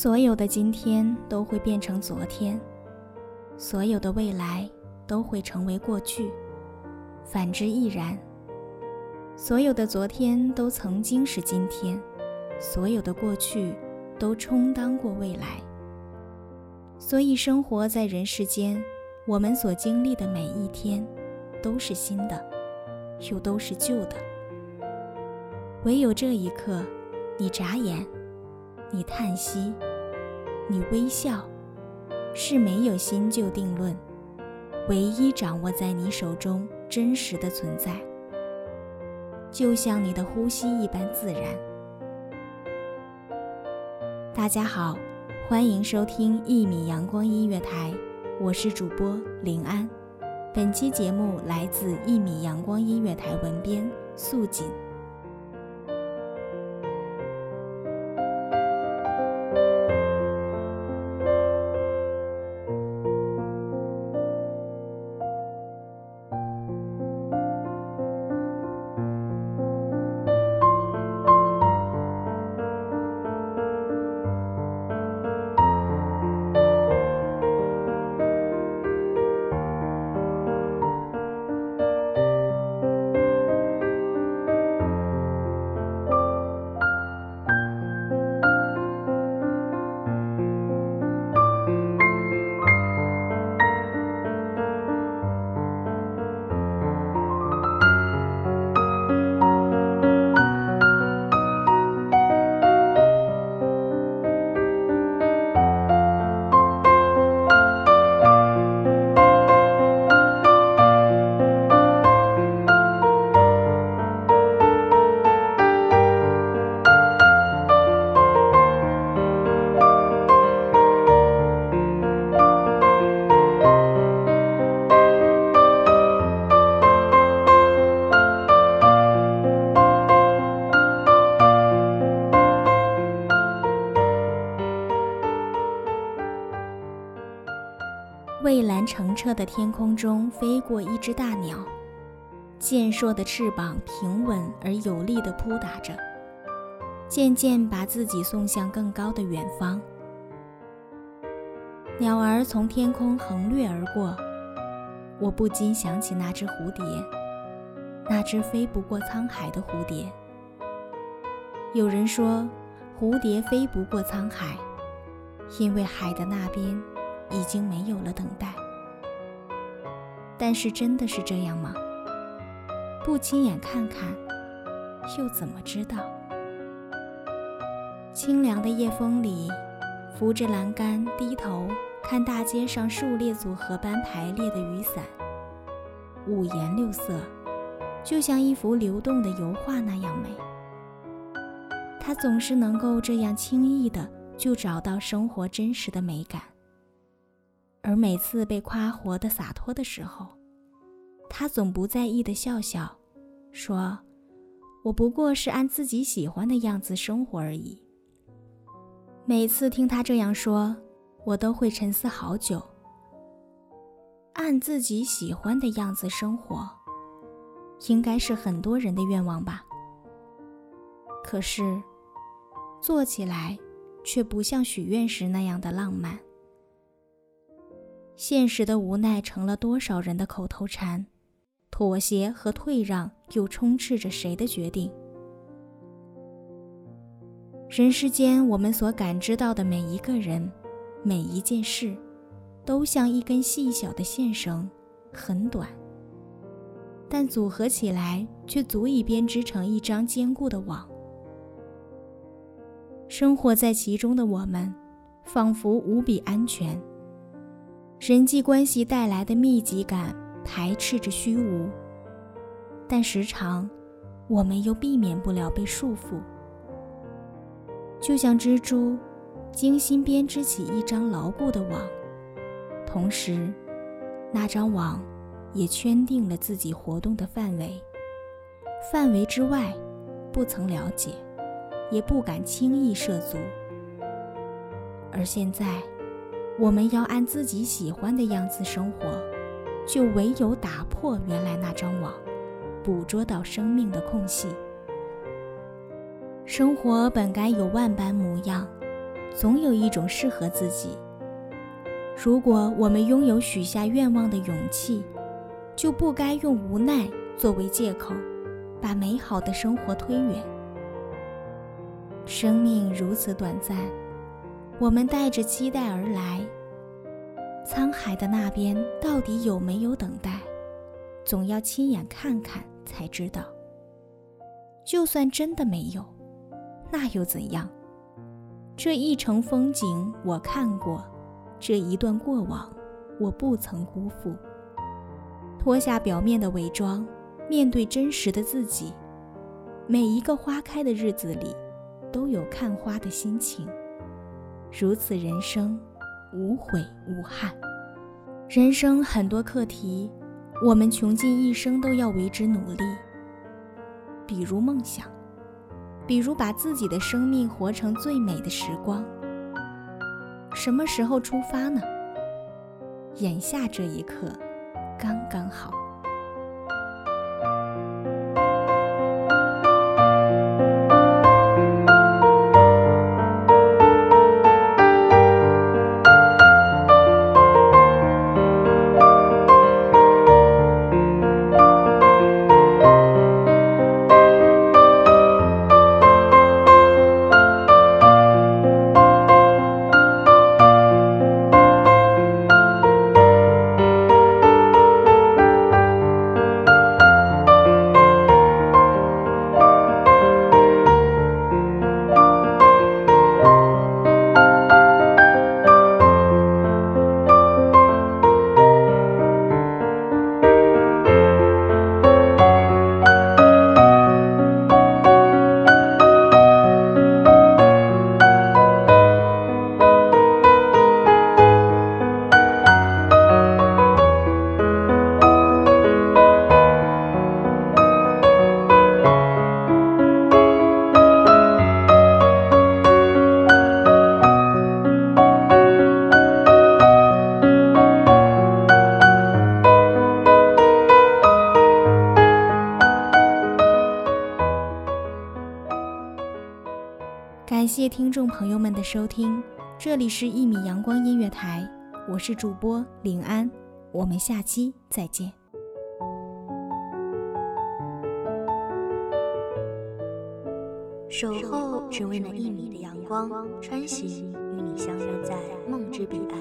所有的今天都会变成昨天，所有的未来都会成为过去，反之亦然。所有的昨天都曾经是今天，所有的过去都充当过未来。所以，生活在人世间，我们所经历的每一天，都是新的，又都是旧的。唯有这一刻，你眨眼。你叹息，你微笑，是没有新旧定论，唯一掌握在你手中真实的存在，就像你的呼吸一般自然。大家好，欢迎收听一米阳光音乐台，我是主播林安。本期节目来自一米阳光音乐台文编素锦。澈的天空中飞过一只大鸟，健硕的翅膀平稳而有力地扑打着，渐渐把自己送向更高的远方。鸟儿从天空横掠而过，我不禁想起那只蝴蝶，那只飞不过沧海的蝴蝶。有人说，蝴蝶飞不过沧海，因为海的那边。已经没有了等待，但是真的是这样吗？不亲眼看看，又怎么知道？清凉的夜风里，扶着栏杆低头看大街上数列组合般排列的雨伞，五颜六色，就像一幅流动的油画那样美。他总是能够这样轻易的就找到生活真实的美感。而每次被夸活得洒脱的时候，他总不在意的笑笑，说：“我不过是按自己喜欢的样子生活而已。”每次听他这样说，我都会沉思好久。按自己喜欢的样子生活，应该是很多人的愿望吧？可是，做起来却不像许愿时那样的浪漫。现实的无奈成了多少人的口头禅，妥协和退让又充斥着谁的决定？人世间，我们所感知到的每一个人、每一件事，都像一根细小的线绳，很短，但组合起来却足以编织成一张坚固的网。生活在其中的我们，仿佛无比安全。人际关系带来的密集感排斥着虚无，但时常，我们又避免不了被束缚。就像蜘蛛，精心编织起一张牢固的网，同时，那张网也圈定了自己活动的范围。范围之外，不曾了解，也不敢轻易涉足。而现在，我们要按自己喜欢的样子生活，就唯有打破原来那张网，捕捉到生命的空隙。生活本该有万般模样，总有一种适合自己。如果我们拥有许下愿望的勇气，就不该用无奈作为借口，把美好的生活推远。生命如此短暂，我们带着期待而来，沧海的那边到底有没有等待，总要亲眼看看才知道。就算真的没有。那又怎样？这一程风景我看过，这一段过往我不曾辜负。脱下表面的伪装，面对真实的自己。每一个花开的日子里，都有看花的心情。如此人生，无悔无憾。人生很多课题，我们穷尽一生都要为之努力。比如梦想。比如把自己的生命活成最美的时光。什么时候出发呢？眼下这一刻，刚刚好。感谢听众朋友们的收听，这里是《一米阳光音乐台》，我是主播林安，我们下期再见。守候只为那一米的阳光，穿行与你相约在梦之彼岸。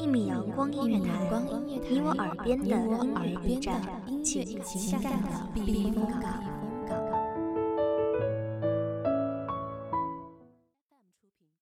一米阳光音乐台，你我耳边的音乐驿站，情感的避风港。